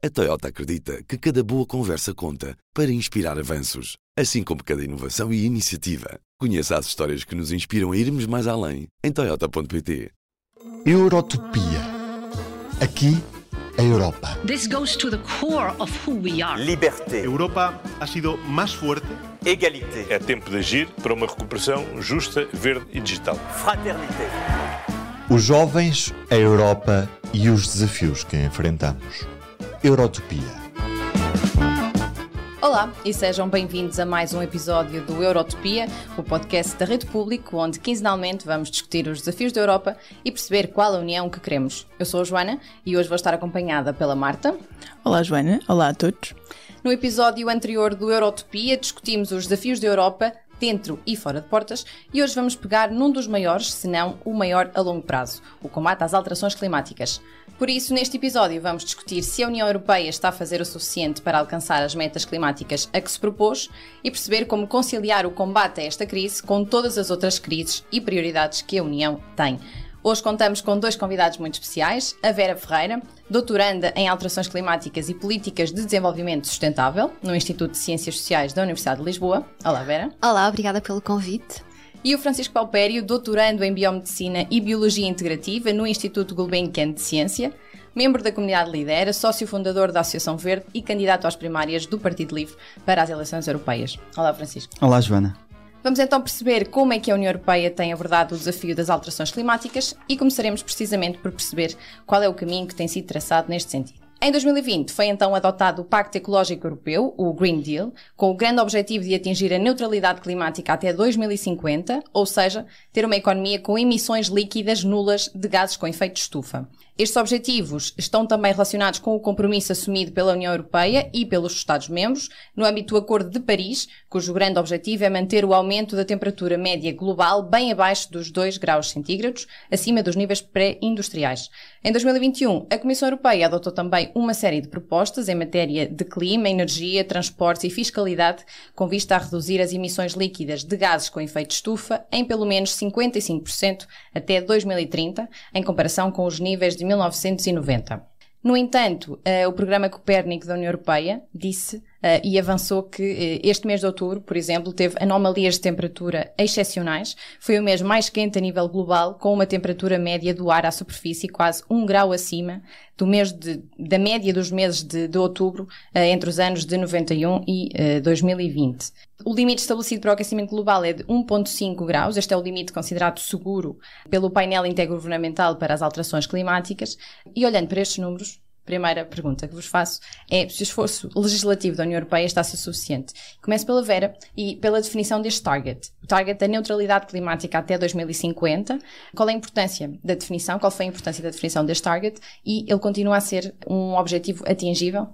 A Toyota acredita que cada boa conversa conta para inspirar avanços, assim como cada inovação e iniciativa. Conheça as histórias que nos inspiram a irmos mais além em Toyota.pt. Eurotopia. Aqui, a Europa. This goes to the core of who we are. Liberté, Europa ha sido más fuerte, égalité, É tempo de agir para uma recuperação justa, verde e digital. fraternité. Os jovens, a Europa e os desafios que enfrentamos. Eurotopia. Olá e sejam bem-vindos a mais um episódio do Eurotopia, o podcast da Rede Público, onde quinzenalmente vamos discutir os desafios da Europa e perceber qual a união que queremos. Eu sou a Joana e hoje vou estar acompanhada pela Marta. Olá, Joana. Olá a todos. No episódio anterior do Eurotopia discutimos os desafios da Europa dentro e fora de portas e hoje vamos pegar num dos maiores, se não o maior a longo prazo, o combate às alterações climáticas. Por isso, neste episódio vamos discutir se a União Europeia está a fazer o suficiente para alcançar as metas climáticas a que se propôs e perceber como conciliar o combate a esta crise com todas as outras crises e prioridades que a União tem. Hoje contamos com dois convidados muito especiais, a Vera Ferreira, doutoranda em alterações climáticas e políticas de desenvolvimento sustentável no Instituto de Ciências Sociais da Universidade de Lisboa. Olá, Vera. Olá, obrigada pelo convite. E o Francisco Palpério, doutorando em Biomedicina e Biologia Integrativa no Instituto Gulbenkian de Ciência, membro da comunidade Lidera, sócio fundador da Associação Verde e candidato às primárias do Partido Livre para as eleições europeias. Olá, Francisco. Olá, Joana. Vamos então perceber como é que a União Europeia tem abordado o desafio das alterações climáticas e começaremos precisamente por perceber qual é o caminho que tem sido traçado neste sentido. Em 2020 foi então adotado o Pacto Ecológico Europeu, o Green Deal, com o grande objetivo de atingir a neutralidade climática até 2050, ou seja, ter uma economia com emissões líquidas nulas de gases com efeito de estufa. Estes objetivos estão também relacionados com o compromisso assumido pela União Europeia e pelos Estados-membros no âmbito do Acordo de Paris, cujo grande objetivo é manter o aumento da temperatura média global bem abaixo dos 2 graus centígrados, acima dos níveis pré-industriais. Em 2021, a Comissão Europeia adotou também uma série de propostas em matéria de clima, energia, transportes e fiscalidade, com vista a reduzir as emissões líquidas de gases com efeito estufa em pelo menos 55% até 2030, em comparação com os níveis de 1990. No entanto, eh, o programa Copérnico da União Europeia disse eh, e avançou que eh, este mês de outubro, por exemplo, teve anomalias de temperatura excepcionais. Foi o mês mais quente a nível global, com uma temperatura média do ar à superfície quase um grau acima do mês de, da média dos meses de, de outubro entre os anos de 91 e 2020. O limite estabelecido para o aquecimento global é de 1,5 graus. Este é o limite considerado seguro pelo painel intergovernamental para as alterações climáticas. E olhando para estes números, primeira pergunta que vos faço é se o esforço legislativo da União Europeia está a ser suficiente. Começo pela Vera e pela definição deste target. O target da neutralidade climática até 2050. Qual é a importância da definição? Qual foi a importância da definição deste target? E ele continua a ser um objetivo atingível?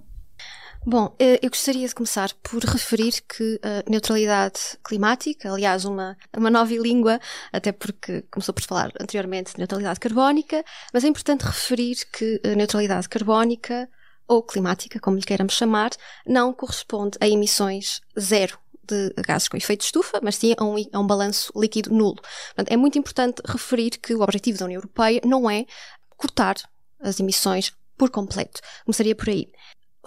Bom, eh, eu gostaria de começar por referir que a neutralidade climática, aliás, uma, uma nova língua, até porque começou por falar anteriormente de neutralidade carbónica, mas é importante referir que a neutralidade carbónica, ou climática, como lhe queiramos chamar, não corresponde a emissões zero de gases com efeito de estufa, mas sim a um, a um balanço líquido nulo. Portanto, é muito importante referir que o objetivo da União Europeia não é cortar as emissões por completo. Começaria por aí.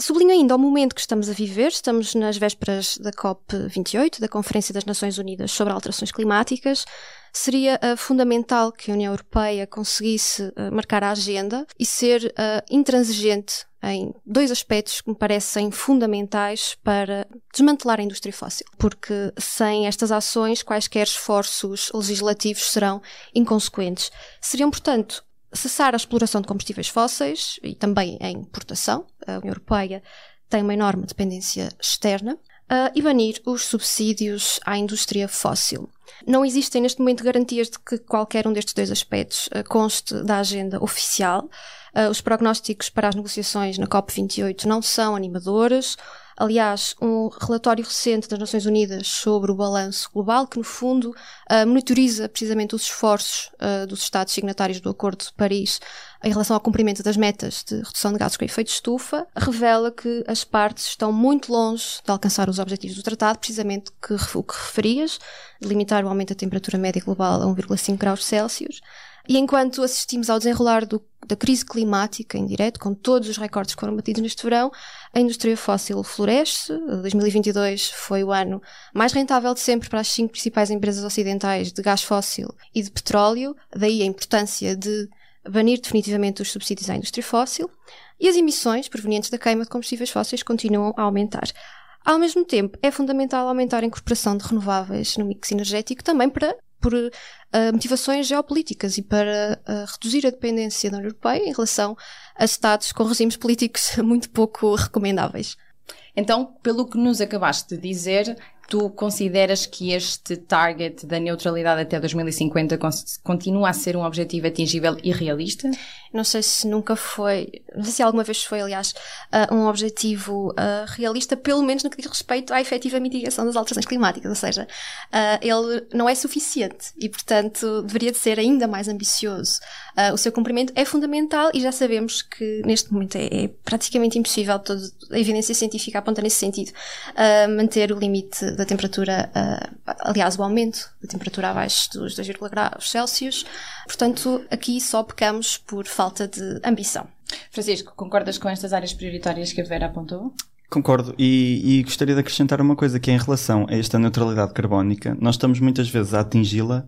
Sublinho ainda o momento que estamos a viver, estamos nas vésperas da COP28, da Conferência das Nações Unidas sobre Alterações Climáticas. Seria uh, fundamental que a União Europeia conseguisse uh, marcar a agenda e ser uh, intransigente em dois aspectos que me parecem fundamentais para desmantelar a indústria fóssil. Porque sem estas ações, quaisquer esforços legislativos serão inconsequentes. Seriam, portanto, cessar a exploração de combustíveis fósseis e também a importação. A União Europeia tem uma enorme dependência externa. Uh, e banir os subsídios à indústria fóssil. Não existem neste momento garantias de que qualquer um destes dois aspectos uh, conste da agenda oficial. Uh, os prognósticos para as negociações na COP28 não são animadores. Aliás, um relatório recente das Nações Unidas sobre o balanço global, que no fundo uh, monitoriza precisamente os esforços uh, dos Estados signatários do Acordo de Paris em relação ao cumprimento das metas de redução de gases com efeito de estufa, revela que as partes estão muito longe de alcançar os objetivos do tratado, precisamente que, o que referias, de limitar o aumento da temperatura média global a 1,5 graus Celsius, E enquanto assistimos ao desenrolar do, da crise climática em direto, com todos os recordes que foram batidos neste verão, a indústria fóssil floresce. 2022 foi o ano mais rentável de sempre para as cinco principais empresas ocidentais de gás fóssil e de petróleo, daí a importância de banir definitivamente os subsídios à indústria fóssil. E as emissões provenientes da queima de combustíveis fósseis continuam a aumentar. Ao mesmo tempo, é fundamental aumentar a incorporação de renováveis no mix energético também para por uh, motivações geopolíticas e para uh, reduzir a dependência da União Europeia em relação a Estados com regimes políticos muito pouco recomendáveis. Então, pelo que nos acabaste de dizer, tu consideras que este target da neutralidade até 2050 continua a ser um objetivo atingível e realista? Não sei se nunca foi, não sei se alguma vez foi, aliás, uh, um objetivo uh, realista, pelo menos no que diz respeito à efetiva mitigação das alterações climáticas, ou seja, uh, ele não é suficiente e, portanto, deveria de ser ainda mais ambicioso. o seu cumprimento é fundamental e já sabemos que neste momento é, é praticamente impossível, toda a evidência científica aponta nesse sentido, manter o limite da temperatura, aliás, o aumento da temperatura abaixo dos 2,0 graus Celsius. Portanto, aqui só pecamos por falta de ambição. Francisco, concordas com estas áreas prioritárias que a Vera apontou? Concordo e, e, gostaria de acrescentar uma coisa que é em relação a esta neutralidade carbónica, nós estamos muitas vezes a atingi-la,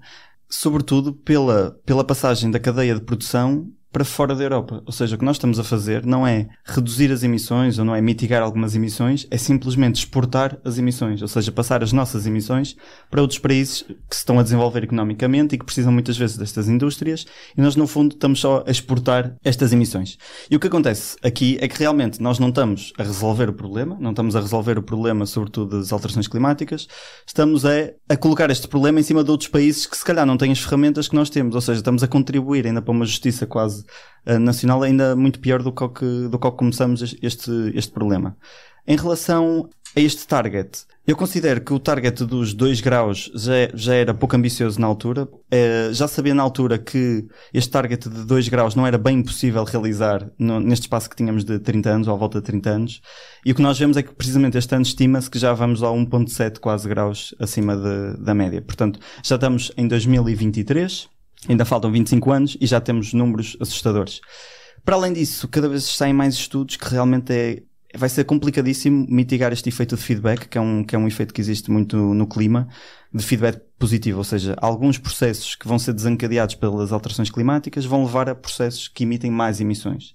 sobretudo pela, pela passagem da cadeia de produção para fora da Europa. Ou seja, o que nós estamos a fazer não é reduzir as emissões ou não é mitigar algumas emissões, é simplesmente exportar as emissões. Ou seja, passar as nossas emissões para outros países que se estão a desenvolver economicamente e que precisam muitas vezes destas indústrias e nós, no fundo, estamos só a exportar estas emissões. E o que acontece aqui é que realmente nós não estamos a resolver o problema, não estamos a resolver o problema, sobretudo das alterações climáticas, estamos a, a colocar este problema em cima de outros países que se calhar não têm as ferramentas que nós temos. Ou seja, estamos a contribuir ainda para uma justiça quase uh, nacional ainda muito pior do que, do que começamos este, este problema. Em relação a este target, eu considero que o target dos 2 graus já, já era pouco ambicioso na altura. Uh, já sabia na altura que este target de 2 graus não era bem possível realizar no, neste espaço que tínhamos de 30 anos, ou à volta de 30 anos. E o que nós vemos é que precisamente este ano estima-se que já vamos a 1.7 quase graus acima de, da média. Portanto, já estamos em 2023 Ainda faltam 25 anos e já temos números assustadores. Para além disso, cada vez saem mais estudos que realmente é, vai ser complicadíssimo mitigar este efeito de feedback, que é, um, que é um efeito que existe muito no clima, de feedback positivo, ou seja, alguns processos que vão ser desencadeados pelas alterações climáticas vão levar a processos que emitem mais emissões.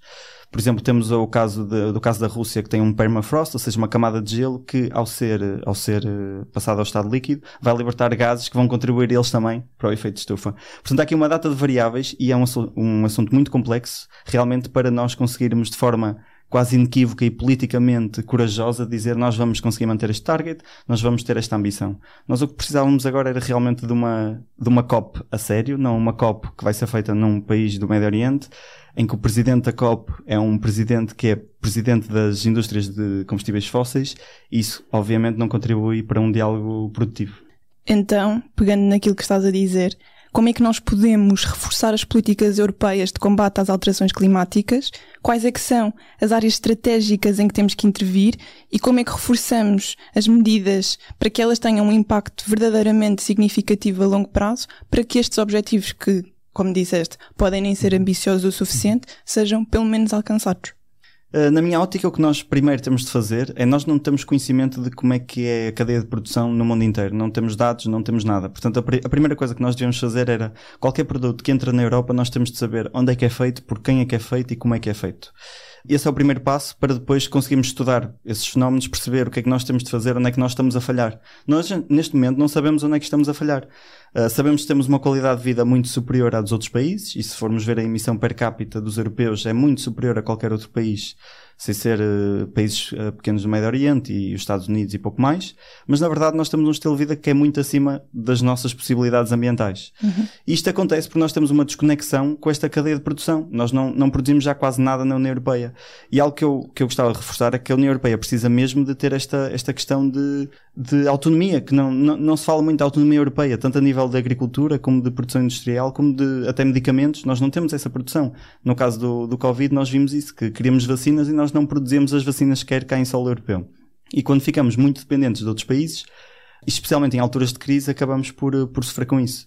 Por exemplo, temos o caso de, do caso da Rússia que tem um permafrost, ou seja, uma camada de gelo que ao ser, ao ser eh, passado ao estado líquido vai libertar gases que vão contribuir eles também para o efeito estufa. Portanto, há aqui uma data de variáveis e é um, um assunto muito complexo realmente para nós conseguirmos de forma quase inequívoca e politicamente corajosa de dizer nós vamos conseguir manter este target, nós vamos ter esta ambição. Nós o que precisávamos agora era realmente de uma, de uma COP a sério, não uma COP que vai ser feita num país do Médio Oriente, em que o presidente da COP é um presidente que é presidente das indústrias de combustíveis fósseis, e isso obviamente não contribui para um diálogo produtivo. Então, pegando naquilo que estás a dizer, como é que nós podemos reforçar as políticas europeias de combate às alterações climáticas? Quais é que são as áreas estratégicas em que temos que intervir e como é que reforçamos as medidas para que elas tenham um impacto verdadeiramente significativo a longo prazo para que estes objetivos que como disseste, podem nem ser ambiciosos o suficiente, sejam pelo menos alcançados. Uh, na minha ótica, o que nós primeiro temos de fazer é nós não temos conhecimento de como é que é a cadeia de produção no mundo inteiro. Não temos dados, não temos nada. Portanto, a, a primeira coisa que nós devíamos fazer era qualquer produto que entra na Europa, nós temos de saber onde é que é feito, por quem é que é feito e como é que é feito. Esse é o primeiro passo para depois conseguirmos estudar esses fenómenos, perceber o que é que nós temos de fazer, onde é que nós estamos a falhar. Nós, neste momento, não sabemos onde é que estamos a falhar. Uh, sabemos que temos uma qualidade de vida muito superior à dos outros países, e se formos ver a emissão per capita dos europeus, é muito superior a qualquer outro país sem ser uh, países uh, pequenos do Médio Oriente e os Estados Unidos e pouco mais, mas na verdade nós temos um estilo de vida que é muito acima das nossas possibilidades ambientais. Uhum. Isto acontece porque nós temos uma desconexão com esta cadeia de produção. Nós não, não produzimos já quase nada na União Europeia. E algo que eu, que eu gostava de reforçar é que a União Europeia precisa mesmo de ter esta, esta questão de, de autonomia, que não, não, não se fala muito de autonomia europeia, tanto a nível da agricultura, como de produção industrial, como de até medicamentos. Nós não temos essa produção. No caso do, do Covid, nós vimos isso, que queríamos vacinas e nós não produzimos as vacinas sequer cá em solo europeu. E quando ficamos muito dependentes de outros países, especialmente em alturas de crise, acabamos por, uh, por sofrer com isso.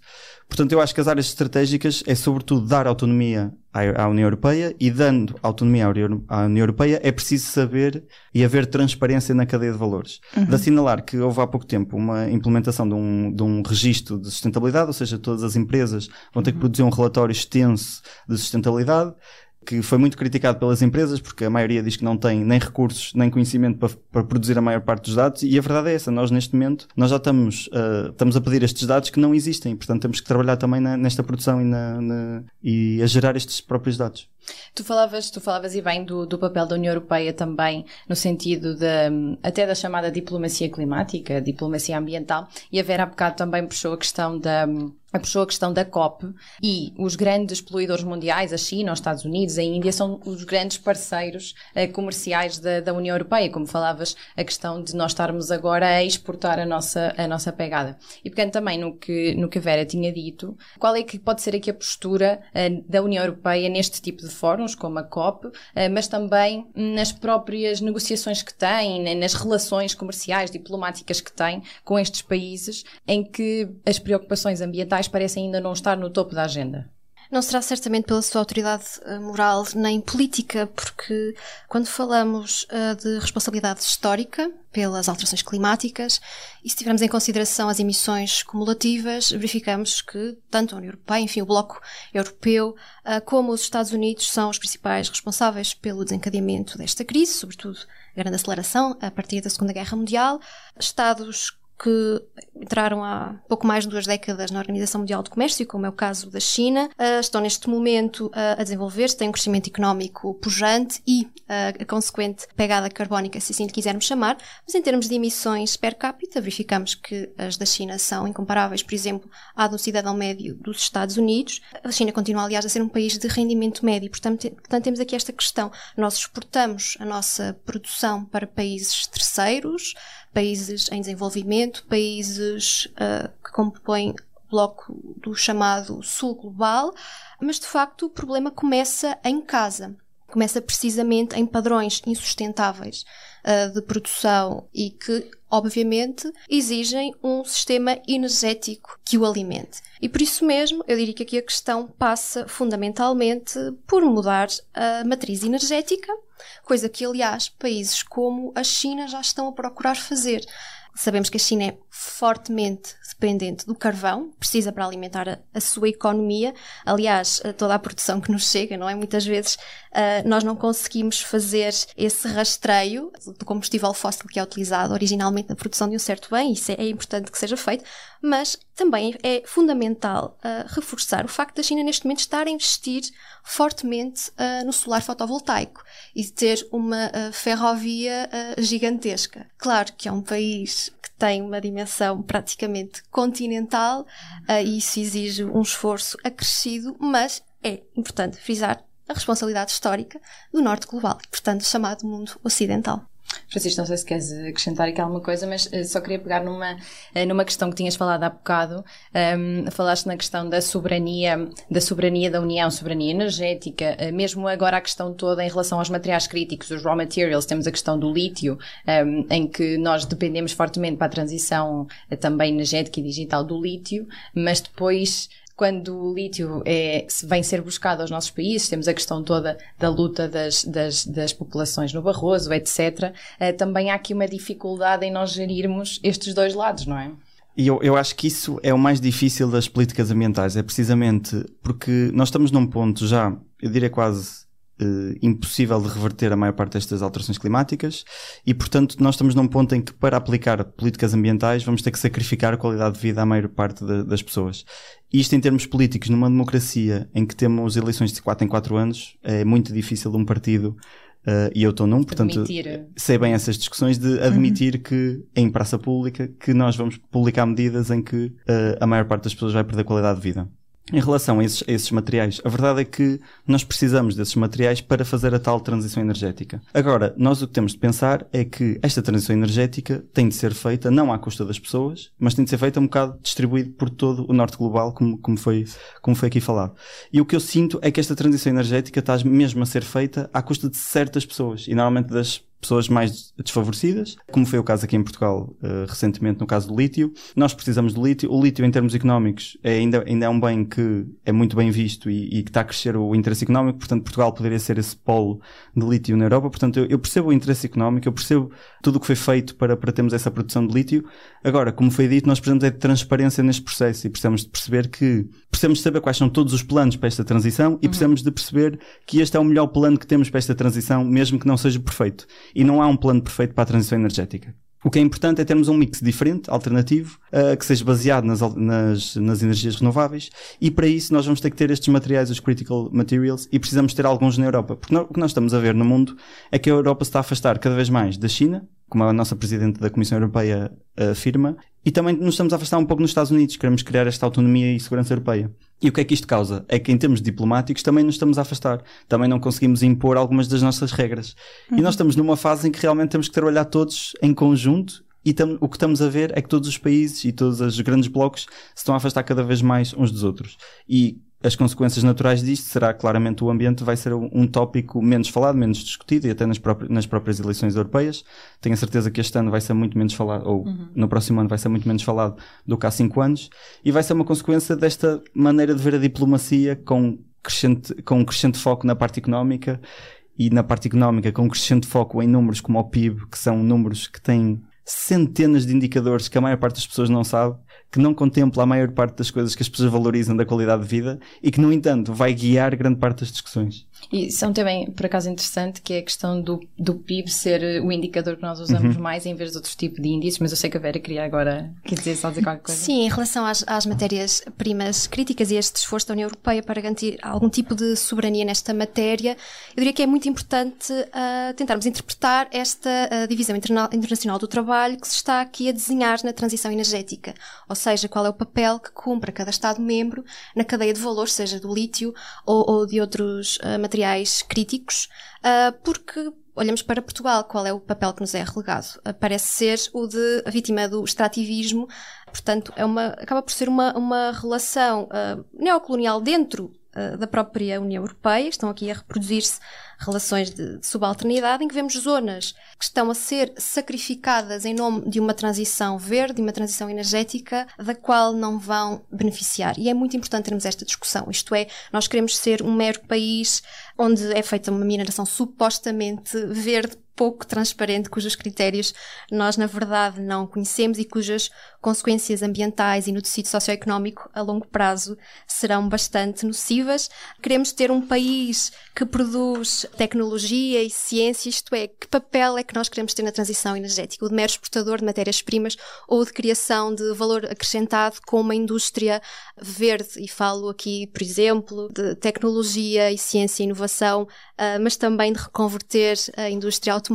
Portanto, eu acho que as áreas estratégicas é sobretudo dar autonomia à, à União Europeia e dando autonomia à União, à União Europeia é preciso saber e haver transparência na cadeia de valores. Uhum. De assinalar que houve há pouco tempo uma implementação de um, de um registro de sustentabilidade, ou seja, todas as empresas vão ter que produzir um relatório extenso de sustentabilidade que foi muito criticado pelas empresas porque a maioria diz que não tem nem recursos nem conhecimento para, para produzir a maior parte dos dados e a verdade é essa, nós neste momento nós já estamos, uh, estamos a pedir estes dados que não existem, portanto temos que trabalhar também na, nesta produção e, na, na, e a gerar estes próprios dados. Tu falavas, tu falavas e bem do, do papel da União Europeia também no sentido de, até da chamada diplomacia climática, diplomacia ambiental, e a Vera há bocado também puxou a questão da, puxou a questão da COP e os grandes poluidores mundiais, a China, os Estados Unidos, a Índia, são os grandes parceiros uh, comerciais da, da, União Europeia, como falavas, a questão de nós estarmos agora a exportar a nossa, a nossa pegada. E pegando também no que, no que a Vera tinha dito, qual é que pode ser aqui a postura uh, da União Europeia neste tipo de fóruns, como a COP, eh, mas também nas próprias negociações que tem, nas relações comerciais, diplomáticas que tem com estes países, em que as preocupações ambientais parecem ainda não estar no topo da agenda. Não será certamente pela sua autoridade eh, moral nem política, porque quando falamos uh, de responsabilidade histórica pelas alterações climáticas, e se tivermos em consideração as emissões cumulativas, verificamos que tanto a União Europeia, enfim, o Bloco Europeu, uh, como os Estados Unidos são os principais responsáveis pelo desencadeamento desta crise, sobretudo a grande aceleração a partir da Segunda Guerra Mundial. Estados que entraram há pouco mais de duas décadas na Organização Mundial do Comércio, como é o caso da China, uh, estão neste momento uh, a desenvolver-se, têm um crescimento económico pujante e uh, a consequente pegada carbónica, se assim lhe quisermos chamar, mas em termos de emissões per capita, verificamos que as da China são incomparáveis, por exemplo, à do cidadão médio dos Estados Unidos. A China continua, aliás, a ser um país de rendimento médio, portanto, portanto temos aqui esta questão. Nós exportamos a nossa produção para países terceiros, países em desenvolvimento, países uh, que compõem bloco do chamado Sul Global, mas de facto o problema começa em casa. Começa precisamente em padrões insustentáveis uh, de produção e que, obviamente, exigem um sistema energético que o alimente. E por isso mesmo, eu diria que aqui a questão passa fundamentalmente por mudar a matriz energética coisa que, aliás, países como a China já estão a procurar fazer. Sabemos que a China é fortemente dependente do carvão, precisa para alimentar a, a, sua economia. Aliás, toda a produção que nos chega, não é? Muitas vezes uh, nós não conseguimos fazer esse rastreio do combustível fóssil que é utilizado originalmente na produção de um certo bem, isso é, é importante que seja feito, mas também é fundamental uh, reforçar o facto da China neste momento estar a investir fortemente uh, no solar fotovoltaico e ter uma uh, ferrovia gigantesca. Claro que é um país que tem uma dimensão praticamente continental e isso exige um esforço acrescido, mas é importante frisar a responsabilidade histórica do norte global, portanto chamado mundo ocidental. Francisco, não sei se queres acrescentar aqui alguma coisa, mas uh, só queria pegar numa, uh, numa questão que tinhas falado há bocado. Um, falaste na questão da soberania, da soberania da União, soberania energética, uh, mesmo agora a questão toda em relação aos materiais críticos, os raw materials, temos a questão do lítio, um, em que nós dependemos fortemente para a transição também energética e digital do lítio, mas depois quando o lítio é, vem ser buscado aos nossos países, temos a questão toda da luta das, das, das populações no Barroso, etc., eh, também há aqui uma dificuldade em nós gerirmos estes dois lados, não é? E eu, eu acho que isso é o mais difícil das políticas ambientais, é precisamente porque nós estamos num ponto já, eu diria quase Uh, impossível de reverter a maior parte destas alterações climáticas e, portanto, nós estamos num ponto em que, para aplicar políticas ambientais, vamos ter que sacrificar a qualidade de vida à maior parte de, das pessoas. Isto em termos políticos, numa democracia em que temos eleições de 4 em 4 anos, é muito difícil de um partido, uh, e eu estou num, portanto, admitir. sei bem essas discussões de admitir uhum. que, em praça pública, que nós vamos publicar medidas em que uh, a maior parte das pessoas vai perder qualidade de vida em relação a esses, a esses, materiais, a verdade é que nós precisamos desses materiais para fazer a tal transição energética. Agora, nós o que temos de pensar é que esta transição energética tem de ser feita não à custa das pessoas, mas tem de ser feita um bocado distribuído por todo o norte global, como, como, foi, como foi aqui falado. E o que eu sinto é que esta transição energética está mesmo a ser feita à custa de certas pessoas, e normalmente das pessoas mais desfavorecidas, como foi o caso aqui em Portugal uh, recentemente no caso do lítio. Nós precisamos do lítio. O lítio, em termos económicos, é ainda, ainda é um bem que é muito bem visto e, e que está a crescer o interesse económico. Portanto, Portugal poderia ser esse polo de lítio na Europa. Portanto, eu, eu percebo o interesse económico, eu percebo tudo o que foi feito para, para termos essa produção de lítio. Agora, como foi dito, nós precisamos é de transparência neste processo e precisamos de perceber que precisamos de saber quais são todos os planos para esta transição e uhum. precisamos de perceber que este é o melhor plano que temos para esta transição, mesmo que não seja perfeito. E não há um plano perfeito para a transição energética. O que é importante é termos um mix diferente, alternativo, uh, que seja baseado nas, nas, nas, energias renováveis e para isso nós vamos ter que ter estes materiais, os critical materials, e precisamos ter alguns na Europa. Porque o que nós estamos a ver no mundo é que a Europa se está a afastar cada vez mais da China, como a nossa Presidente da Comissão Europeia afirma, e também nos estamos a afastar um pouco nos Estados Unidos, queremos criar esta autonomia e segurança europeia. E o que é que isto causa? É que em termos diplomáticos também nos estamos a afastar, também não conseguimos impor algumas das nossas regras. Uhum. E nós estamos numa fase em que realmente temos que trabalhar todos em conjunto e o que estamos a ver é que todos os países e todos os grandes blocos se estão a afastar cada vez mais uns dos outros. E as consequências naturais disto será claramente o ambiente vai ser um, tópico menos falado, menos discutido e até nas, próprias, nas próprias eleições europeias. Tenho a certeza que este ano vai ser muito menos falado, ou uhum. no próximo ano vai ser muito menos falado do que há cinco anos, e vai ser uma consequência desta maneira de ver a diplomacia com crescente, com um crescente foco na parte económica e na parte económica com um crescente foco em números como o PIB, que são números que têm centenas de indicadores que a maior parte das pessoas não sabe que não contempla a maior parte das coisas que as pessoas valorizam da qualidade de vida e que, no entanto, vai guiar grande parte das discussões. E são também, por acaso, interessante que é a questão do, do PIB ser o indicador que nós usamos uhum. mais em vez de outros tipos de índices, mas eu sei que a Vera queria agora quer dizer, só dizer qualquer coisa. Sim, em relação às, às matérias-primas críticas e este esforço da União Europeia para garantir algum tipo de soberania nesta matéria, eu diria que é muito importante uh, tentarmos interpretar esta uh, divisão interna internacional do trabalho que se está aqui a desenhar na transição energética. Ou seja, qual é o papel que cumpre cada Estado-membro na cadeia de valor, seja do lítio ou, ou de outros uh, materiais críticos, uh, porque olhamos para Portugal, qual é o papel que nos é relegado? Uh, parece ser o de vítima do extrativismo, portanto, é uma, acaba por ser uma, uma relação neocolonial dentro da própria União Europeia, estão aqui a reproduzir-se relações de, de subalternidade, em que vemos zonas que estão a ser sacrificadas em nome de uma transição verde, de uma transição energética, da qual não vão beneficiar. E é muito importante termos esta discussão. Isto é, nós queremos ser um mero país onde é feita uma mineração supostamente verde pouco transparente, cujos critérios nós, na verdade, não conhecemos e cujas consequências ambientais e no tecido socioeconómico a longo prazo serão bastante nocivas. Queremos ter um país que produz tecnologia e ciência, isto é, que papel é que nós queremos ter na transição energética? O de mero exportador de matérias-primas ou de criação de valor acrescentado com uma indústria verde? E falo aqui, por exemplo, de tecnologia e ciência e inovação, uh, mas também de reconverter a indústria automóvel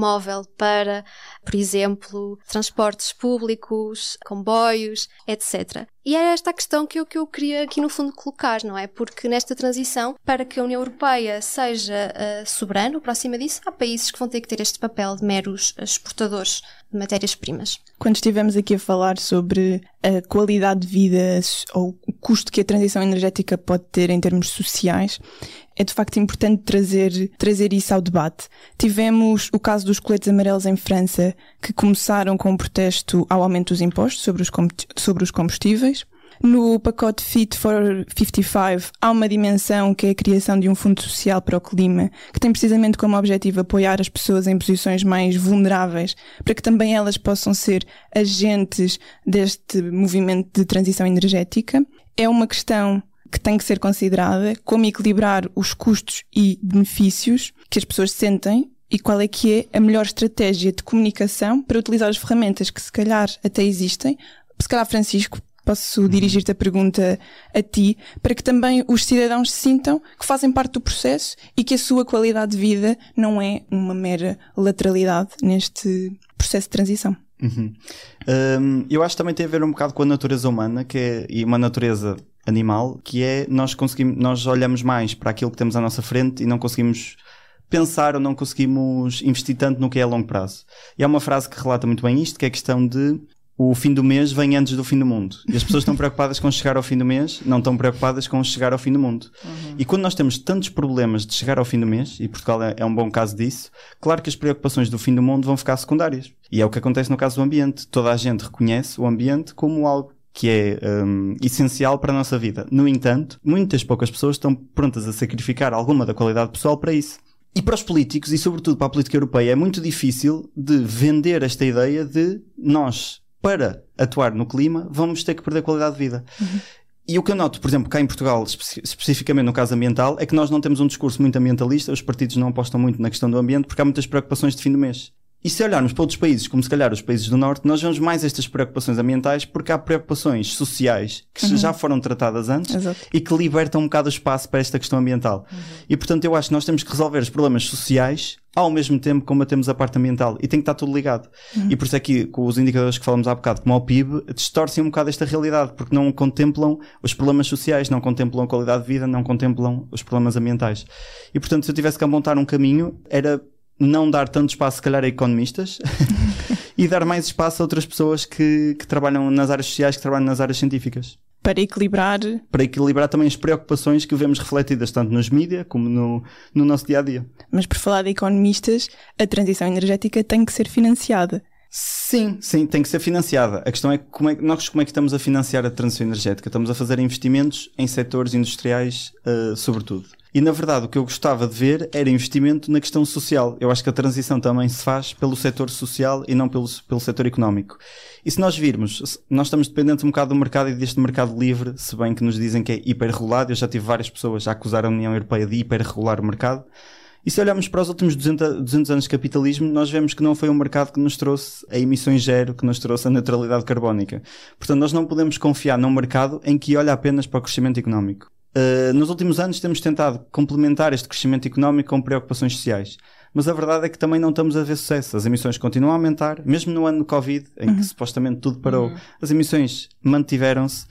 para, por exemplo, transportes públicos, comboios, etc. E é esta a questão que eu, que eu queria aqui no fundo colocar, não é? Porque nesta transição, para que a União Europeia seja uh, soberana, próxima disso, há países que vão ter que ter este papel de meros exportadores de matérias-primas. Quando estivemos aqui a falar sobre a qualidade de vida ou custo que a transição energética pode ter em termos sociais, é de facto importante trazer, trazer isso ao debate. Tivemos o caso dos coletes amarelos em França, que começaram com um protesto ao aumento dos impostos sobre os, sobre os combustíveis. No pacote Fit for 55 há uma dimensão que é a criação de um fundo social para o clima, que tem precisamente como objetivo apoiar as pessoas em posições mais vulneráveis, para que também elas possam ser agentes deste movimento de transição energética. É uma questão que tem que ser considerada, como equilibrar os custos e benefícios que as pessoas sentem e qual é que é a melhor estratégia de comunicação para utilizar as ferramentas que se calhar até existem. Se calhar, Francisco, posso uhum. dirigir-te a pergunta a ti, para que também os cidadãos sintam que fazem parte do processo e que a sua qualidade de vida não é uma mera lateralidade neste processo de transição. Uhum. Um, eu acho que também tem a ver um bocado com a natureza humana que é, e uma natureza animal, que é nós conseguimos, nós olhamos mais para aquilo que temos à nossa frente e não conseguimos pensar ou não conseguimos investir tanto no que é a longo prazo. E há uma frase que relata muito bem isto, que é a questão de o fim do mês vem antes do fim do mundo. E as pessoas estão preocupadas com chegar ao fim do mês, não estão preocupadas com chegar ao fim do mundo. Uhum. E quando nós temos tantos problemas de chegar ao fim do mês, e Portugal é, é um bom caso disso, claro que as preocupações do fim do mundo vão ficar secundárias. E é o que acontece no caso do ambiente. Toda a gente reconhece o ambiente como algo que é um, essencial para a nossa vida. No entanto, muitas poucas pessoas estão prontas a sacrificar alguma da qualidade pessoal para isso. E para os políticos, e sobretudo para a política europeia, é muito difícil de vender esta ideia de nós, para atuar no clima, vamos ter que perder qualidade de vida. Uhum. E o que eu noto, por exemplo, cá em Portugal, espe especificamente no caso ambiental, é que nós não temos um discurso muito ambientalista, os partidos não apostam muito na questão do ambiente porque há muitas preocupações de fim do mês. E se olharmos para outros países, como se calhar os países do Norte, nós vemos mais estas preocupações ambientais porque há preocupações sociais que uhum. já foram tratadas antes Exato. e que libertam um bocado o espaço para esta questão ambiental. Uhum. E portanto eu acho que nós temos que resolver os problemas sociais ao mesmo tempo combatemos a parte ambiental e tem que estar tudo ligado. Uhum. E por isso é que com os indicadores que falamos há bocado, como o PIB, distorcem um bocado esta realidade, porque não contemplam os problemas sociais, não contemplam a qualidade de vida, não contemplam os problemas ambientais. E portanto, se eu tivesse que apontar um caminho, era não dar tanto espaço, se calhar, a economistas e dar mais espaço a outras pessoas que, que trabalham nas áreas sociais, que trabalham nas áreas científicas. Para equilibrar. Para equilibrar também as preocupações que vemos refletidas tanto nos mídias como no, no nosso dia a dia. Mas por falar de economistas, a transição energética tem que ser financiada. Sim, sim, tem que ser financiada. A questão é como é nós como é que estamos a financiar a transição energética? Estamos a fazer investimentos em setores industriais, uh, sobretudo. E na verdade o que eu gostava de ver era investimento na questão social. Eu acho que a transição também se faz pelo setor social e não pelo, pelo setor económico. E se nós virmos, nós estamos dependentes um bocado do mercado e deste mercado livre, se bem que nos dizem que é hiperregulado. Eu já tive várias pessoas a acusar a União Europeia de hiperregular o mercado. E se olharmos para os últimos 200, 200, anos de capitalismo, nós vemos que não foi um mercado que nos trouxe a emissões zero, que nos trouxe a neutralidade carbónica. Portanto, nós não podemos confiar num mercado em que olha apenas para o crescimento económico. Uh, nos últimos anos temos tentado complementar este crescimento económico com preocupações sociais. Mas a verdade é que também não estamos a ver sucesso. As emissões continuam a aumentar, mesmo no ano do Covid, em uhum. que supostamente tudo parou, uhum. as emissões mantiveram-se.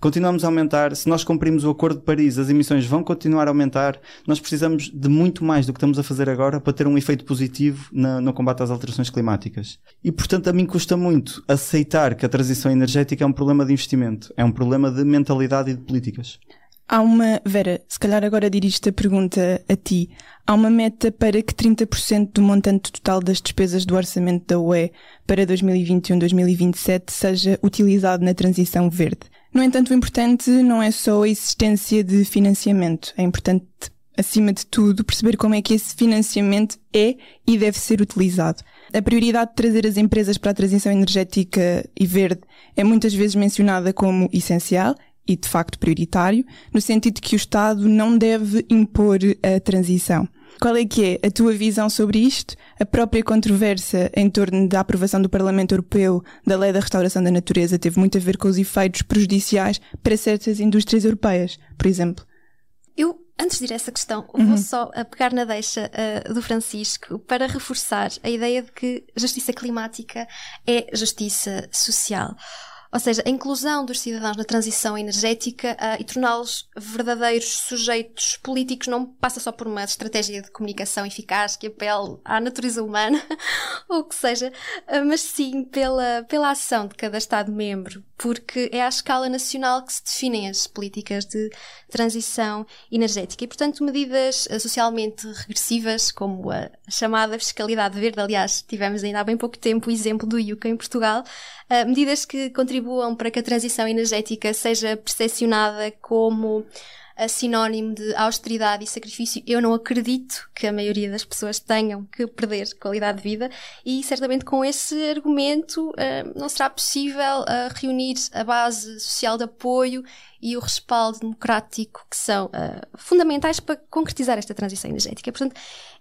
Continuamos a aumentar. Se nós cumprimos o Acordo de Paris, as emissões vão continuar a aumentar. Nós precisamos de muito mais do que estamos a fazer agora para ter um efeito positivo na, no combate às alterações climáticas. E, portanto, a mim custa muito aceitar que a transição energética é um problema de investimento, é um problema de mentalidade e de políticas. Há uma, Vera, se calhar agora dirijo-te a pergunta a ti. Há uma meta para que 30% do montante total das despesas do orçamento da UE para 2021-2027 seja utilizado na transição verde. No entanto, o importante não é só a existência de financiamento. É importante, acima de tudo, perceber como é que esse financiamento é e deve ser utilizado. A prioridade de trazer as empresas para a transição energética e verde é muitas vezes mencionada como essencial e de facto prioritário, no sentido de que o Estado não deve impor a transição. Qual é que é a tua visão sobre isto? A própria controvérsia em torno da aprovação do Parlamento Europeu da Lei da Restauração da Natureza teve muito a ver com os efeitos prejudiciais para certas indústrias europeias, por exemplo. Eu, antes de ir a essa questão, uhum. vou só pegar na deixa uh, do Francisco para reforçar a ideia de que justiça climática é justiça social. Ou seja, a inclusão dos cidadãos na transição energética uh, e torná-los verdadeiros sujeitos políticos não passa só por uma estratégia de comunicação eficaz que apele à natureza humana, ou o que seja, uh, mas sim pela, pela ação de cada Estado-membro, porque é à escala nacional que se definem as políticas de transição energética. E, portanto, medidas uh, socialmente regressivas, como a chamada fiscalidade verde, aliás, tivemos ainda há bem pouco tempo o exemplo do IUCA em Portugal, Uh, medidas que contribuam para que a transição energética seja percepcionada como uh, sinónimo de austeridade e sacrifício. Eu não acredito que a maioria das pessoas tenham que perder qualidade de vida e certamente com esse argumento uh, não será possível reunir a base social de apoio e o respaldo democrático que são fundamentais para concretizar esta transição energética. Portanto,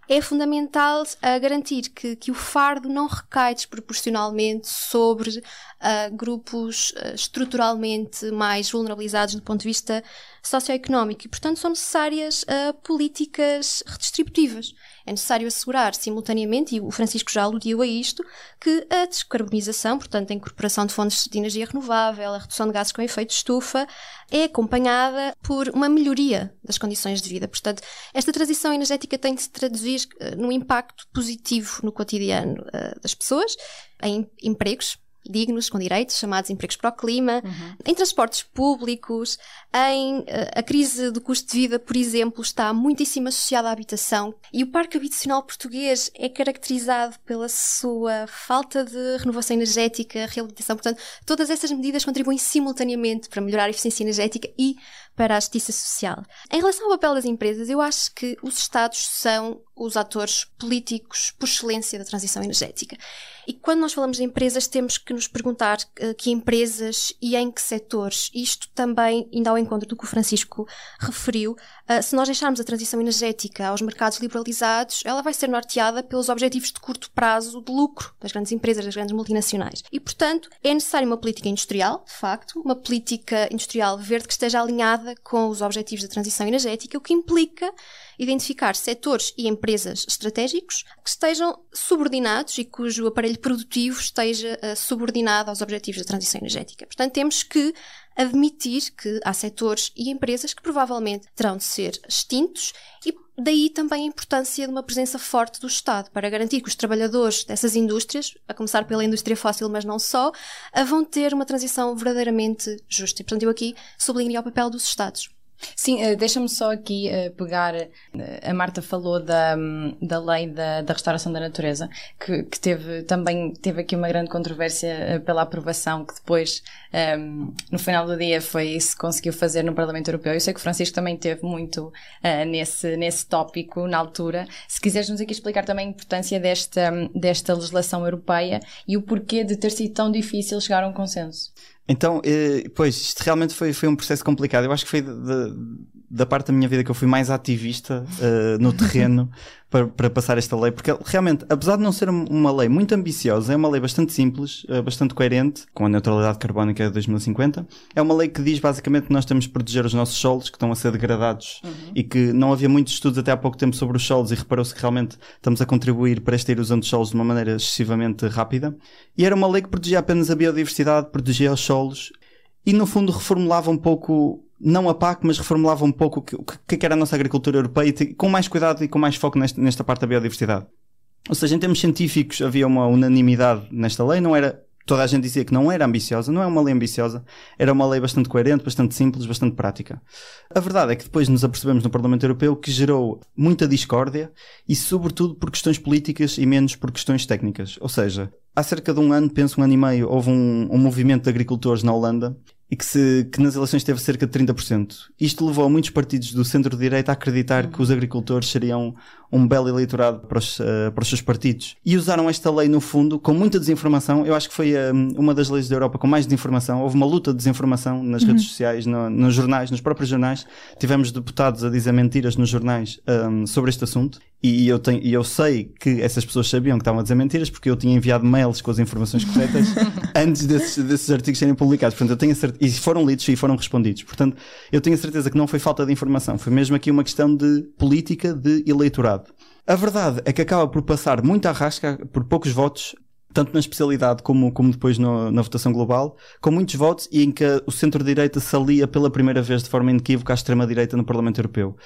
é fundamental garantir que, que o fardo não recai desproporcionalmente sobre uh, grupos uh, estruturalmente mais vulnerabilizados do ponto de vista socioeconómico e, portanto, são necessárias políticas redistributivas. É necessário assegurar simultaneamente, e o Francisco já aludiu a isto, que a descarbonização, portanto, a incorporação de fontes de energia renovável, a redução de gases com efeito de estufa, é acompanhada por uma melhoria das condições de vida. Portanto, esta transição energética tem de se traduzir uh, num impacto positivo no cotidiano das pessoas, em empregos, dignos, com direitos, chamados empregos para o clima, uhum. em transportes públicos, em eh, a crise do custo de vida, por exemplo, está muitíssimo associada à habitação e o parque habitacional português é caracterizado pela sua falta de renovação energética, reabilitação. Portanto, todas essas medidas contribuem simultaneamente para melhorar a eficiência energética e para a justiça social. Em relação ao papel das empresas, eu acho que os Estados são os atores políticos por excelência da transição energética. E quando nós falamos de empresas, temos que nos perguntar uh, que empresas e em que setores. Isto também, ainda ao encontro do que o Francisco referiu, uh, se nós deixarmos a transição energética aos mercados liberalizados, ela vai ser norteada pelos objetivos de curto prazo de lucro das grandes empresas, das grandes multinacionais. E, portanto, é necessária uma política industrial, de facto, uma política industrial verde que esteja alinhada com os objetivos da transição energética, o que implica identificar setores e empresas estratégicos que estejam subordinados e cujo aparelho produtivo esteja uh, subordinado aos objetivos da transição energética. Portanto, temos que admitir que há setores e empresas que provavelmente terão de ser extintos e daí também a importância de uma presença forte do Estado para garantir que os trabalhadores dessas indústrias, a começar pela indústria fóssil, mas não só, vão ter uma transição verdadeiramente justa. E, portanto, eu aqui sublinho o papel dos Estados. Sim, eh, deixa-me só aqui uh, pegar. Uh, a Marta falou da, um, da lei da, da restauração da natureza, que, que, teve também teve aqui uma grande controvérsia uh, pela aprovação, que depois, um, no final do dia, foi se conseguiu fazer no Parlamento Europeu. Eu sei que o Francisco também teve muito nesse, nesse tópico na altura. Se quiseres nos aqui explicar também a importância desta, desta legislação europeia e o porquê de ter sido tão difícil chegar a um consenso. Então, eh, pois, isto realmente foi, foi um processo complicado. Eu acho que foi de, de, da parte da minha vida que eu fui mais ativista uh, no terreno para, para, passar esta lei, porque realmente, apesar de não ser uma lei muito ambiciosa, é uma lei bastante simples, uh, bastante coerente, com a neutralidade carbónica de 2050. É uma lei que diz basicamente que nós temos de proteger os nossos solos que estão a ser degradados uhum. e que não havia muitos estudos até há pouco tempo sobre os solos e reparou-se que realmente estamos a contribuir para esta erosão dos solos de uma maneira excessivamente rápida. E era uma lei que protegia apenas a biodiversidade, protegia os solos e no fundo reformulava um pouco não a PAC, mas reformulava um pouco o que, o que era a nossa agricultura europeia, com mais cuidado e com mais foco nesta, nesta parte da biodiversidade. Ou seja, em termos científicos havia uma unanimidade nesta lei, não era toda a gente dizia que não era ambiciosa, não é uma lei ambiciosa, era uma lei bastante coerente, bastante simples, bastante prática. A verdade é que depois nos apercebemos no Parlamento Europeu que gerou muita discórdia e sobretudo por questões políticas e menos por questões técnicas. Ou seja, há cerca de um ano, penso um ano e meio, houve um, um movimento de agricultores na Holanda e que, se, que nas eleições teve cerca de 30%. Isto levou a muitos partidos do centro-direita a acreditar que os agricultores seriam um belo eleitorado para os, uh, para os seus partidos. E usaram esta lei, no fundo, com muita desinformação. Eu acho que foi um, uma das leis da Europa com mais desinformação. Houve uma luta de desinformação nas uhum. redes sociais, no, nos jornais, nos próprios jornais. Tivemos deputados a dizer mentiras nos jornais um, sobre este assunto. E eu, tenho, e eu sei que essas pessoas sabiam que estavam a dizer mentiras porque eu tinha enviado mails com as informações corretas antes desses, desses artigos serem publicados. Portanto, eu tenho certeza, e foram lidos e foram respondidos. Portanto, eu tenho a certeza que não foi falta de informação. Foi mesmo aqui uma questão de política de eleitorado. A verdade é que acaba por passar muito à rasca, por poucos votos, tanto na especialidade como, como depois no, na votação global, com muitos votos e em que o centro-direita se alia pela primeira vez de forma inequívoca à extrema-direita no Parlamento Europeu.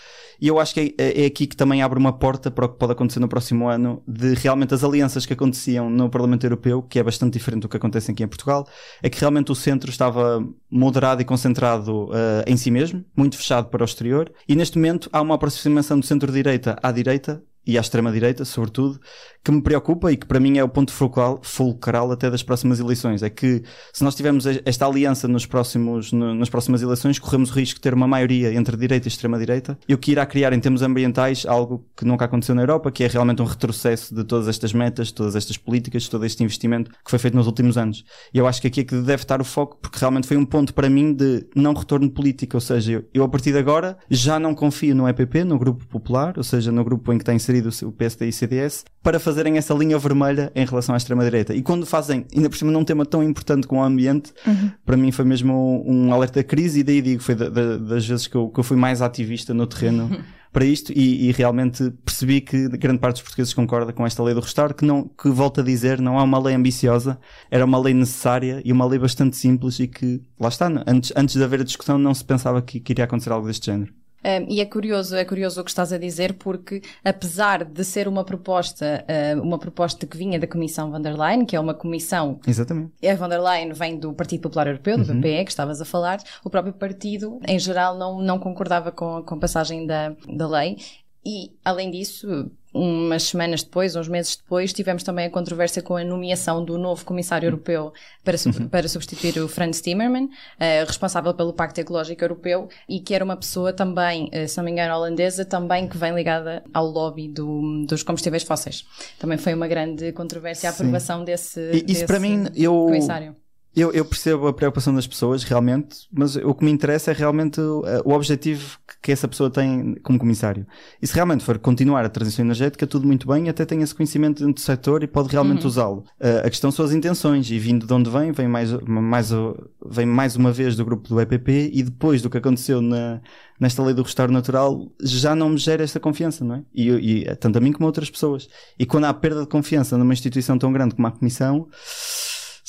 E eu acho que é, é, aqui que também abre uma porta para o que pode acontecer no próximo ano, de realmente as alianças que aconteciam no Parlamento Europeu, que é bastante diferente do que acontece aqui em Portugal, é que realmente o centro estava moderado e concentrado uh, em si mesmo, muito fechado para o exterior, e neste momento há uma aproximação do centro-direita à direita, e à extrema-direita, sobretudo, que me preocupa e que para mim é o ponto fulcral, fulcral até das próximas eleições. É que se nós tivermos esta aliança nos próximos, no, nas próximas eleições, corremos o risco de ter uma maioria entre direita e extrema-direita, e o que irá criar em termos ambientais algo que nunca aconteceu na Europa, que é realmente um retrocesso de todas estas metas, todas estas políticas, todo este investimento que foi feito nos últimos anos. E eu acho que aqui é que deve estar o foco, porque realmente foi um ponto para mim de não retorno político, ou seja, eu, eu a partir de agora já não confio no EPP, no Grupo Popular, ou seja, no grupo em que tem inserido inserido o PSD e o CDS para fazerem essa linha vermelha em relação à extrema-direita. E quando fazem, ainda por cima num tema tão importante como o ambiente, uhum. para mim foi mesmo um alerta da crise e daí digo, foi da, da, das vezes que eu, que eu fui mais ativista no terreno para isto e, e, realmente percebi que grande parte dos portugueses concorda com esta lei do restauro, que não, que volto a dizer, não é uma lei ambiciosa, era uma lei necessária e uma lei bastante simples e que, lá está, antes, antes de haver a discussão não se pensava que, que iria acontecer algo deste género. Um, e é curioso, é curioso o que estás a dizer, porque apesar de ser uma proposta, uh, uma proposta que vinha da Comissão von der Leyen, que é uma comissão. Exatamente. A von der Leyen vem do Partido Popular Europeu, do uhum. PPE, que estavas a falar, o próprio partido, em geral, não, não concordava com, com a passagem da, da lei. E, além disso, umas semanas depois, uns meses depois, tivemos também a controvérsia com a nomeação do novo comissário europeu para, uhum. para substituir o Franz Timmermans, uh, responsável pelo Pacto Ecológico Europeu, e que era uma pessoa também, uh, se não me engano, holandesa, também que vem ligada ao lobby do, dos combustíveis fósseis. Também foi uma grande controvérsia a aprovação Sim. desse, e, isso desse para mim, eu, comissário. Eu, eu, percebo a preocupação das pessoas, realmente, mas o que me interessa é realmente o, o, objetivo que essa pessoa tem como comissário. E se realmente for continuar a transição energética, tudo muito bem, até tem esse conhecimento dentro do setor e pode realmente uhum. usá-lo. Uh, a questão são as intenções, e vindo de onde vem, vem mais, mais, vem mais uma vez do grupo do EPP, e depois do que aconteceu na, nesta lei do restauro natural, já não me gera esta confiança, não é? E, e tanto a mim como a outras pessoas. E quando há perda de confiança numa instituição tão grande como a Comissão,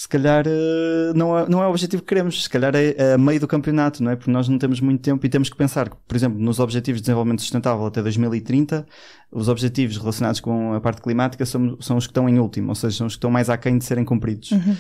se calhar eh, não é, não é o objetivo que queremos, se calhar é, é a meio do campeonato, não é? Porque nós não temos muito tempo e temos que pensar, por exemplo, nos Objetivos de Desenvolvimento Sustentável até 2030, os objetivos relacionados com a parte climática são, são os que estão em último, ou seja, são os que estão mais aquém de serem cumpridos. Uhum.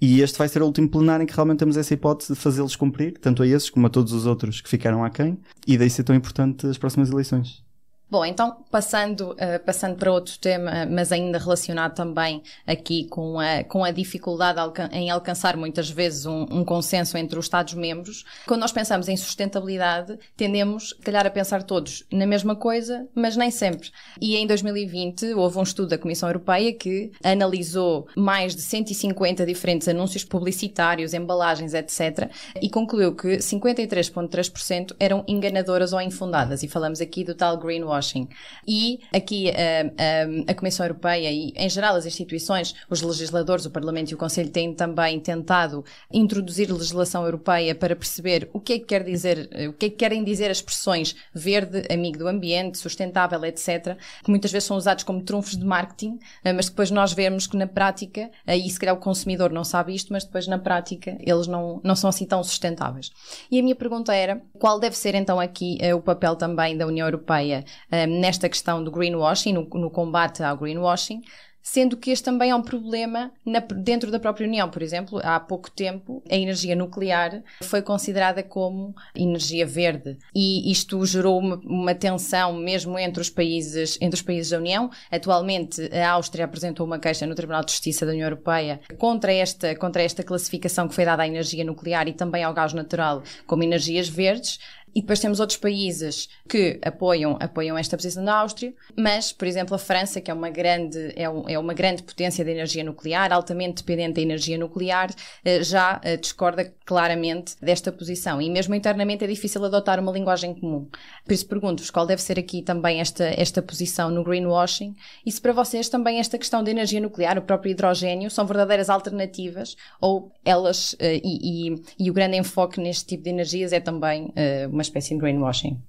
E este vai ser o último plenário em que realmente temos essa hipótese de fazê-los cumprir, tanto a esses como a todos os outros que ficaram aquém, e daí ser tão importante as próximas eleições. Bom, então passando, uh, passando para outro tema, mas ainda relacionado também aqui com a, com a dificuldade em alcançar muitas vezes um, um consenso entre os Estados-membros, quando nós pensamos em sustentabilidade, tendemos, calhar, a pensar todos na mesma coisa, mas nem sempre. E em 2020 houve um estudo da Comissão Europeia que analisou mais de 150 diferentes anúncios publicitários, embalagens, etc., e concluiu que 53,3% eram enganadoras ou infundadas. E falamos aqui do tal greenwashing greenwashing. E aqui uh, a Comissão Europeia e, em geral, as instituições, os legisladores, o Parlamento e o Conselho têm também tentado introduzir legislação europeia para perceber o que é que quer dizer, o que é que querem dizer as expressões verde, amigo do ambiente, sustentável, etc., que muitas vezes são usados como trunfos de marketing, mas depois nós vemos que na prática, aí se calhar o consumidor não sabe isto, mas depois na prática eles não, não são assim tão sustentáveis. E a minha pergunta era, qual deve ser então aqui o papel também da União Europeia um, nesta questão do greenwashing, no, no combate ao greenwashing, sendo que este também é um problema na, dentro da própria União. Por exemplo, há pouco tempo, a energia nuclear foi considerada como energia verde e isto gerou uma, uma, tensão mesmo entre os países entre os países da União. Atualmente, a Áustria apresentou uma queixa no Tribunal de Justiça da União Europeia contra esta contra esta classificação que foi dada à energia nuclear e também ao gás natural como energias verdes. E depois temos outros países que apoiam, apoiam esta posição da Áustria, mas, por exemplo, a França, que é uma grande, é, um, é uma grande potência de energia nuclear, altamente dependente da energia nuclear, eh, já eh, discorda claramente desta posição. E mesmo internamente é difícil adotar uma linguagem comum. Por isso pergunto-vos qual deve ser aqui também esta, esta posição no greenwashing e se para vocês também esta questão da energia nuclear, o próprio hidrogênio, são verdadeiras alternativas ou elas eh, e, e, e o grande enfoque neste tipo de energias é também uma espécie de greenwashing?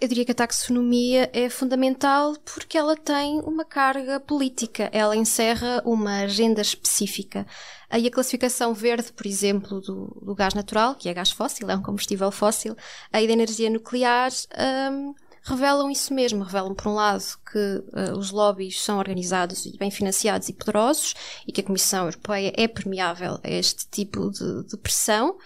Eu diria que a taxonomia é fundamental porque ela tem uma carga política, ela encerra uma agenda específica. Aí a classificação verde, por exemplo, do, do gás natural, que é gás fóssil, é um combustível fóssil, aí da energia nuclear, um, revelam isso mesmo. Revelam, por um lado, que uh, os lobbies são organizados e bem financiados e poderosos e que a Comissão Europeia é permeável a este tipo de, de pressão.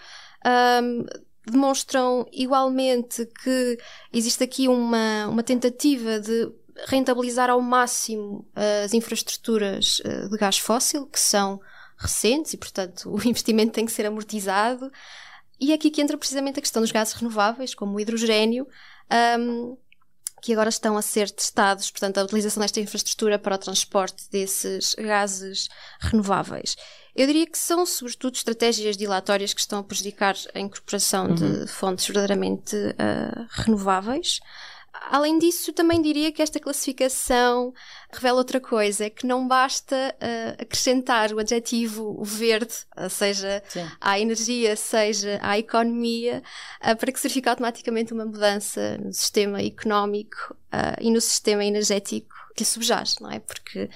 Um, demonstram igualmente que existe aqui uma, uma tentativa de rentabilizar ao máximo as infraestruturas eh, de gás fóssil, que são recentes e, portanto, o investimento tem que ser amortizado. E é aqui que entra precisamente a questão dos gases renováveis, como o hidrogênio, um, que agora estão a ser testados, portanto, a utilização desta infraestrutura para o transporte desses gases renováveis. Eu diria que são, sobretudo, estratégias dilatórias que estão a prejudicar a incorporação uhum. de fontes verdadeiramente uh, renováveis. Além disso, também diria que esta classificação revela outra coisa, que não basta uh, acrescentar o adjetivo verde, seja Sim. à energia, seja à economia, uh, para que se verifique automaticamente uma mudança no sistema económico uh, e no sistema energético que lhe subjaz, não é? Porque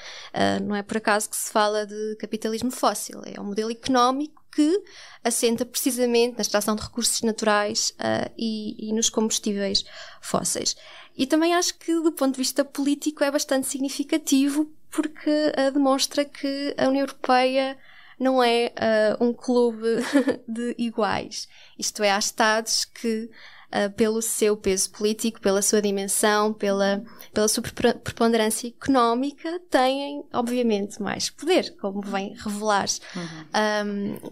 não é por acaso que se fala de capitalismo fóssil, é um modelo económico que assenta precisamente na extração de recursos naturais uh, e, e, nos combustíveis fósseis. E também acho que, do ponto de vista político, é bastante significativo porque uh, demonstra que a União Europeia não é uh, um clube de iguais. Isto é, há Estados que uh, pelo seu peso político, pela sua dimensão, pela, pela sua preponderância económica, têm, obviamente, mais poder, como vem revelar uhum. um, uh,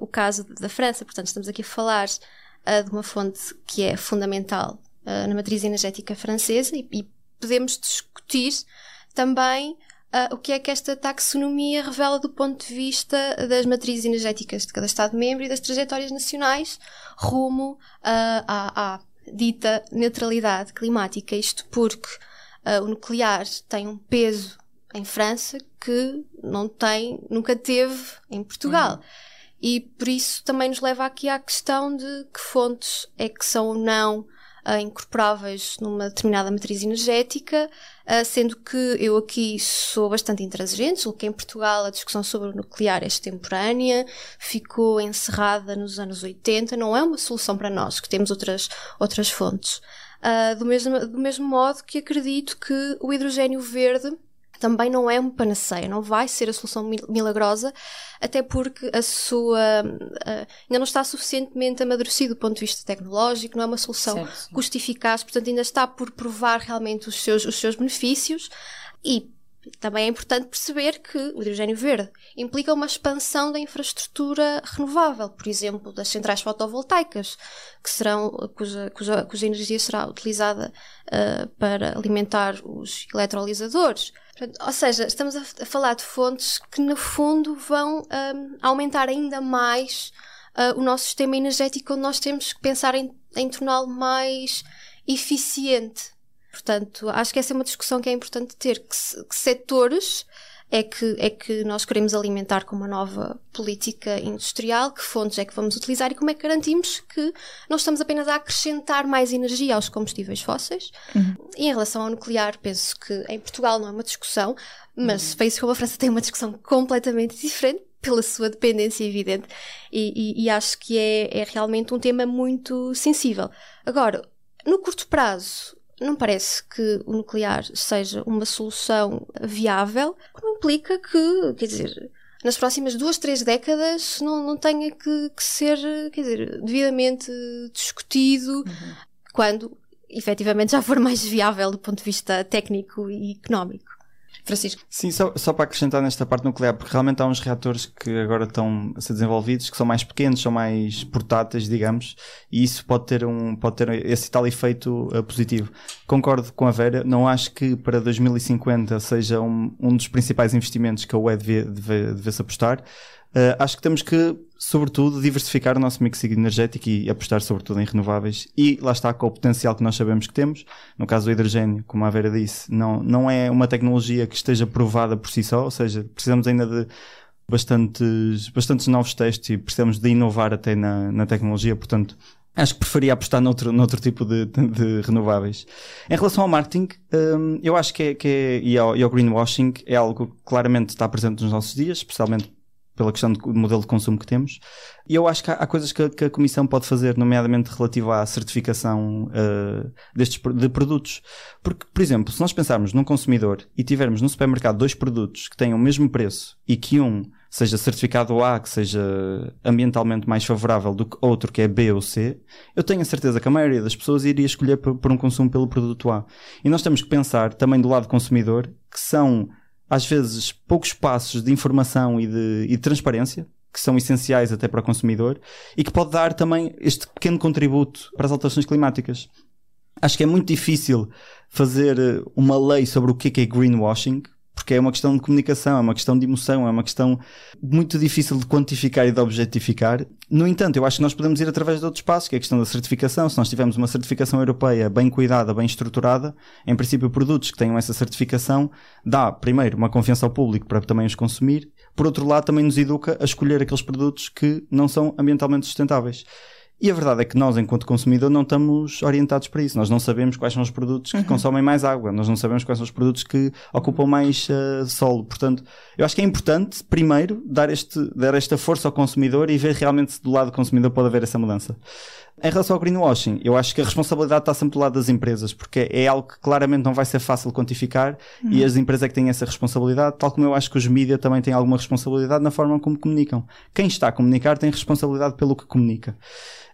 o caso da França. Portanto, estamos aqui a falar uh, de uma fonte que é fundamental na matriz energética francesa e, e podemos discutir também Uh, o que é que esta taxonomia revela do ponto de vista das matrizes energéticas de cada Estado-membro e das trajetórias nacionais rumo uh, à, à, dita neutralidade climática. Isto porque uh, o nuclear tem um peso em França que não tem, nunca teve em Portugal. Uhum. E por isso também nos leva aqui à questão de que fontes é que são ou não incorporáveis numa determinada matriz energética, sendo que eu aqui sou bastante intransigente, julgo que em Portugal a discussão sobre o nuclear é extemporânea, ficou encerrada nos anos 80, não é uma solução para nós, que temos outras, outras fontes. Uh, do, mesmo, do mesmo modo que acredito que o hidrogênio verde também não é uma panaceia, não vai ser a solução milagrosa, até porque a sua uh, ainda não está suficientemente amadurecida do ponto de vista tecnológico, não é uma solução custo-eficaz, portanto ainda está por provar realmente os seus, os seus benefícios e também é importante perceber que o hidrogênio verde implica uma expansão da infraestrutura renovável, por exemplo, das centrais fotovoltaicas, que serão, cuja, cuja, cuja energia será utilizada uh, para alimentar os eletrolisadores. ou seja, estamos a, a, falar de fontes que, no fundo, vão um, ah, aumentar ainda mais uh, o nosso sistema energético, onde nós temos que pensar em, em torná-lo mais eficiente Portanto, acho que essa é uma discussão que é importante ter. Que, que setores é que, é que nós queremos alimentar com uma nova política industrial, que fontes é que vamos utilizar e como é que garantimos que não estamos apenas a acrescentar mais energia aos combustíveis fósseis. Uhum. E em relação ao nuclear, penso que em Portugal não é uma discussão, mas uhum. países como a França têm uma discussão completamente diferente pela sua dependência evidente e, e, e acho que é, é realmente um tema muito sensível. Agora, no curto prazo, não parece que o nuclear seja uma solução viável, não implica que, quer dizer, nas próximas duas, três décadas não, não tenha que, que ser, quer dizer, devidamente discutido uhum. quando efetivamente já for mais viável do ponto de vista técnico e económico. Francisco. Sim, só, só para acrescentar nesta parte nuclear, porque realmente há uns reatores que agora estão a ser desenvolvidos que são mais pequenos, são mais portáteis, digamos, e isso pode ter, um, pode ter esse tal efeito uh, positivo. Concordo com a Vera, não acho que para 2050 seja um, um dos principais investimentos que a UE devesse deve, deve apostar. Uh, acho que temos que, sobretudo, diversificar o nosso mix energético e apostar, sobretudo, em renováveis. E lá está, com o potencial que nós sabemos que temos. No caso do hidrogênio, como a Vera disse, não, não é uma tecnologia que esteja provada por si só, ou seja, precisamos ainda de bastantes, bastantes novos testes e precisamos de inovar até na, na tecnologia. Portanto, Acho que preferia apostar noutro, noutro tipo de, de renováveis. Em relação ao marketing, um, eu acho que, é, que é, e, ao, e ao greenwashing é algo que claramente está presente nos nossos dias, especialmente pela questão do modelo de consumo que temos. E eu acho que há, há coisas que a, que a, Comissão pode fazer, nomeadamente relativa à certificação uh, destes de produtos. Porque, por exemplo, se nós pensarmos num consumidor e tivermos no supermercado dois produtos que têm o mesmo preço e que um seja certificado A, que seja ambientalmente mais favorável do que outro que é B ou C, eu tenho a certeza que a maioria das pessoas iria escolher por, por um consumo pelo produto A. E nós temos que pensar também do lado consumidor que são às vezes, poucos passos de informação e de, e de transparência, que são essenciais até para o consumidor, e que pode dar também este pequeno contributo para as alterações climáticas. Acho que é muito difícil fazer eh, uma lei sobre o que é, é greenwashing, porque é uma questão de comunicação, é uma questão de emoção, é uma questão muito difícil de quantificar e de objetificar. No entanto, eu acho que nós podemos ir através de outros passos, que é a questão da certificação. Se nós tivermos uma certificação europeia bem cuidada, bem estruturada, em princípio, produtos que tenham essa certificação, dá, primeiro, uma confiança ao público para também os consumir, por outro lado, também nos educa a escolher aqueles produtos que não são ambientalmente sustentáveis. E a verdade é que nós, enquanto consumidor, não estamos orientados para isso. Nós não sabemos quais são os produtos que uhum. consomem mais água, nós não sabemos quais são os produtos que ocupam mais uh, solo. Portanto, eu acho que é importante, primeiro, dar, este, dar esta força ao consumidor e ver realmente se do lado do consumidor pode haver essa mudança. Em relação ao greenwashing, eu acho que a responsabilidade está sempre do lado das empresas, porque é algo que claramente não vai ser fácil quantificar uhum. e as empresas é que têm essa responsabilidade, tal como eu acho que os mídias também têm alguma responsabilidade na forma como comunicam. Quem está a comunicar tem responsabilidade pelo que comunica.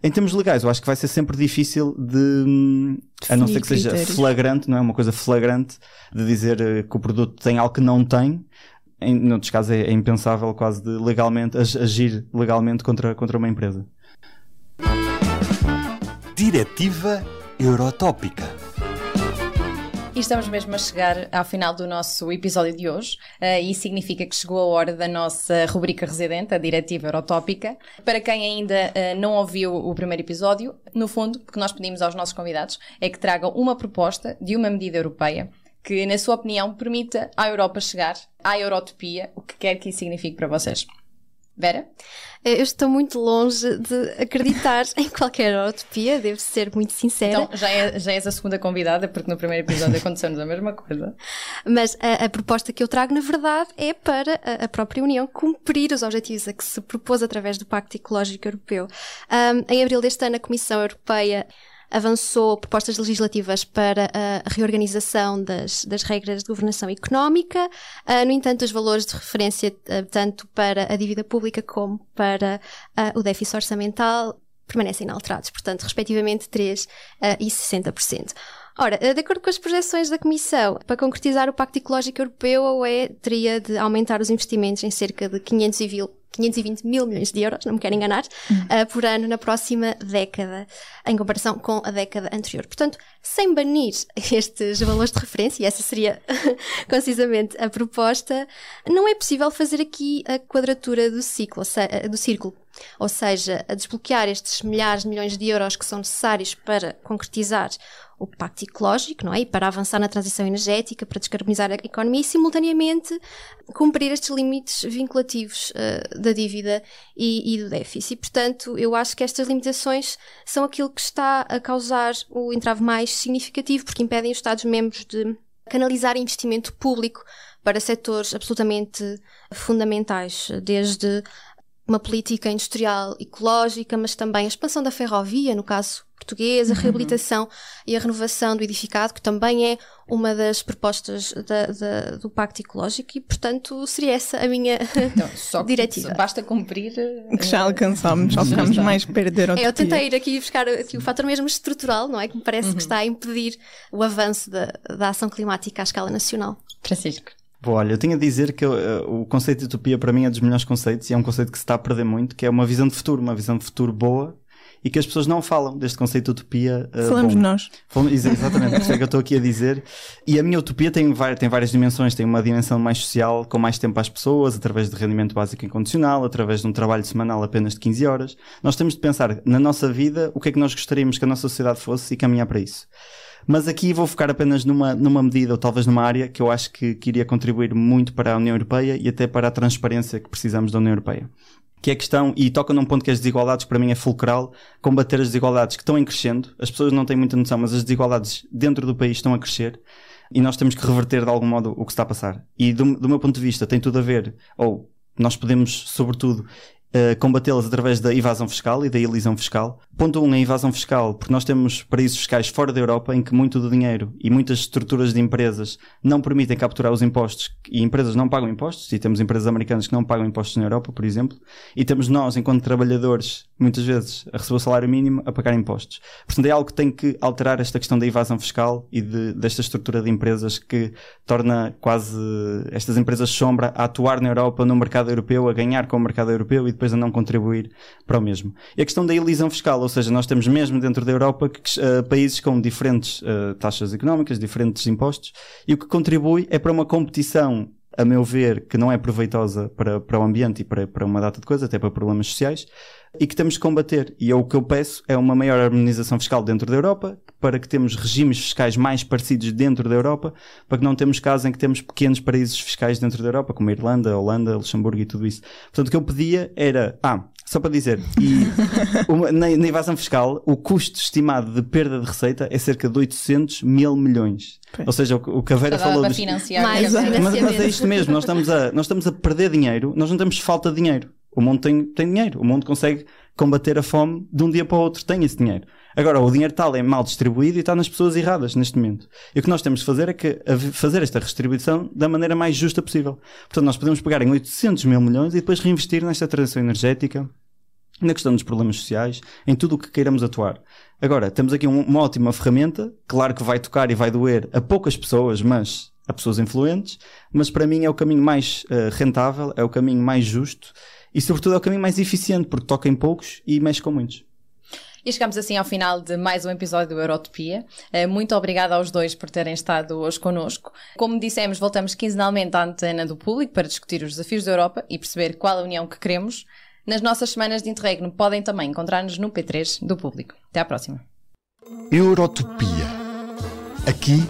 Em termos legais, eu acho que vai ser sempre difícil de, a não ser que seja critérios. flagrante, não é? Uma coisa flagrante de dizer eh, que o produto tem algo que não tem. Em outros casos é, é impensável quase de legalmente agir legalmente contra, contra uma empresa. Diretiva Eurotópica. E estamos mesmo a chegar ao final do nosso episódio de hoje, uh, e significa que chegou a hora da nossa rubrica residente, a Diretiva Eurotópica. Para quem ainda uh, não ouviu o primeiro episódio, no fundo, o que nós pedimos aos nossos convidados é que tragam uma proposta de uma medida europeia que, na sua opinião, permita à Europa chegar à Eurotopia, o que quer que isso signifique para vocês. Vera? Eu estou muito longe de acreditar em qualquer utopia, devo ser muito sincera. Então, já, é, já és a segunda convidada, porque no primeiro episódio aconteceu-nos a mesma coisa. Mas a, a, proposta que eu trago, na verdade, é para a, a, própria União cumprir os objetivos a que se propôs através do Pacto Ecológico Europeu. Um, em abril deste ano, a Comissão Europeia avançou propostas legislativas para a reorganização das, das regras de governação económica. Uh, no entanto, os valores de referência, uh, tanto para a dívida pública como para uh, o déficit orçamental, permanecem inalterados, portanto, respectivamente 3% e 60%. Ora, de acordo com as projeções da Comissão, para concretizar o Pacto Ecológico Europeu, a UE teria de aumentar os investimentos em cerca de 500 520 mil milhões de euros, não me quero enganar, uhum. uh, por ano na próxima década, em comparação com a década anterior. Portanto, sem banir estes valores de referência, e essa seria concisamente a proposta, não é possível fazer aqui a quadratura do ciclo, do círculo. Ou seja, a desbloquear estes milhares de milhões de euros que são necessários para concretizar o pacto ecológico, não é? E para avançar na transição energética, para descarbonizar a economia e, simultaneamente, cumprir estes limites vinculativos uh, da dívida e, e, do déficit. Portanto, eu acho que estas limitações são aquilo que está a causar o entrave mais significativo, porque impedem os Estados-membros de canalizar investimento público para setores absolutamente fundamentais, desde uma política industrial ecológica, mas também a expansão da ferrovia, no caso português, a uhum. reabilitação uhum. e a renovação do edificado, que também é uma das propostas da, da, do Pacto Ecológico e, portanto, seria essa a minha então, só diretiva. Basta cumprir. Que já alcançamos, já ficamos mais perder é, Eu tentei ir aqui buscar aqui o fator mesmo estrutural, não é? Que me parece uhum. que está a impedir o avanço da, da ação climática à escala nacional. Francisco. Bom, olha, eu tenho a dizer que uh, o conceito de utopia para mim é dos melhores conceitos e é um conceito que se está a perder muito, que é uma visão de futuro, uma visão de futuro boa e que as pessoas não falam deste conceito de utopia. Uh, Falamos bom. nós. Falamos, exatamente, isso é que eu estou aqui a dizer. E a minha utopia tem, tem várias dimensões. Tem uma dimensão mais social, com mais tempo às pessoas, através de rendimento básico incondicional, através de um trabalho semanal apenas de 15 horas. Nós temos de pensar na nossa vida o que é que nós gostaríamos que a nossa sociedade fosse e caminhar para isso. Mas aqui vou focar apenas numa, numa medida ou talvez numa área que eu acho que, que iria contribuir muito para a União Europeia e até para a transparência que precisamos da União Europeia que é a questão, e toca num ponto que as desigualdades para mim é fulcral, combater as desigualdades que estão em crescendo. As pessoas não têm muita noção, mas as desigualdades dentro do país estão a crescer e nós temos que reverter de algum modo o que está a passar. E do, do meu ponto de vista tem tudo a ver, ou nós podemos, sobretudo, uh, combatê-las através da evasão fiscal e da elisão fiscal. Ponto 1, um, a evasão fiscal, porque nós temos paraísos fiscais fora da Europa em que muito do dinheiro e muitas estruturas de empresas não permitem capturar os impostos e empresas não pagam impostos, e temos empresas americanas que não pagam impostos na Europa, por exemplo, e temos nós, enquanto trabalhadores, muitas vezes a receber o salário mínimo a pagar impostos. Portanto, é algo que tem que alterar esta questão da evasão fiscal e de, desta estrutura de empresas que torna quase estas empresas sombra a atuar na Europa, no mercado europeu, a ganhar com o mercado europeu e depois a não contribuir para o mesmo. E a questão da elisão fiscal, ou seja, nós temos mesmo dentro da Europa que, uh, países com diferentes uh, taxas económicas, diferentes impostos, e o que contribui é para uma competição a meu ver, que não é proveitosa para, para o ambiente e para, para uma data de coisas, até para problemas sociais, e que temos de combater. E eu, o que eu peço é uma maior harmonização fiscal dentro da Europa, para que temos regimes fiscais mais parecidos dentro da Europa, para que não temos casos em que temos pequenos paraísos fiscais dentro da Europa, como a Irlanda, a Holanda, Luxemburgo e tudo isso. Portanto, o que eu pedia era, ah, só para dizer, e uma- na, na evasão fiscal, o custo estimado de perda de receita é cerca de 800 mil milhões. Ou seja, o, o Caveira falou para dos- financiar. Mais mas, mas é isto mesmo, nós estamos, a, nós estamos a perder dinheiro, nós não temos falta de dinheiro. O mundo tem, tem dinheiro, o mundo consegue combater a fome de um dia para o outro, tem esse dinheiro. Agora, o dinheiro tal é mal distribuído e está nas pessoas erradas neste momento. E o que nós temos de fazer é que, fazer esta redistribuição da maneira mais justa possível. Portanto, nós podemos pegar em 800 mil milhões e depois reinvestir nesta transição energética, na questão dos problemas sociais, em tudo o que queiramos atuar. Agora, temos aqui um- uma ótima ferramenta, claro que vai tocar e vai doer a poucas pessoas, mas a pessoas influentes, mas para mim é o caminho mais eh, rentável, é o caminho mais justo e, sobretudo, é o caminho mais eficiente, porque toca em poucos e mexe com muitos. E chegamos assim ao final de mais um episódio do Eurotopia. Eh, Muito obrigada aos dois por terem estado hoje connosco. Como dissemos, voltamos quinzenalmente à antena do público para discutir os desafios da Europa e perceber qual a união que queremos. Nas nossas semanas de interregno podem também encontrar-nos no P3 do público. Até à próxima. Eurotopia. Aqui,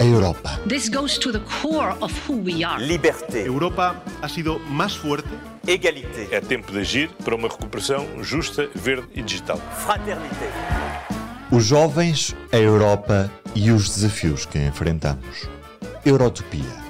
a Europa. This goes to the core of who we are. Liberté. Europa ha sido más fuerte Égalité. É tempo de agir para uma recuperação justa, verde e digital. Fraternité. Os jovens, a Europa e os desafios que enfrentamos. Eurotopia.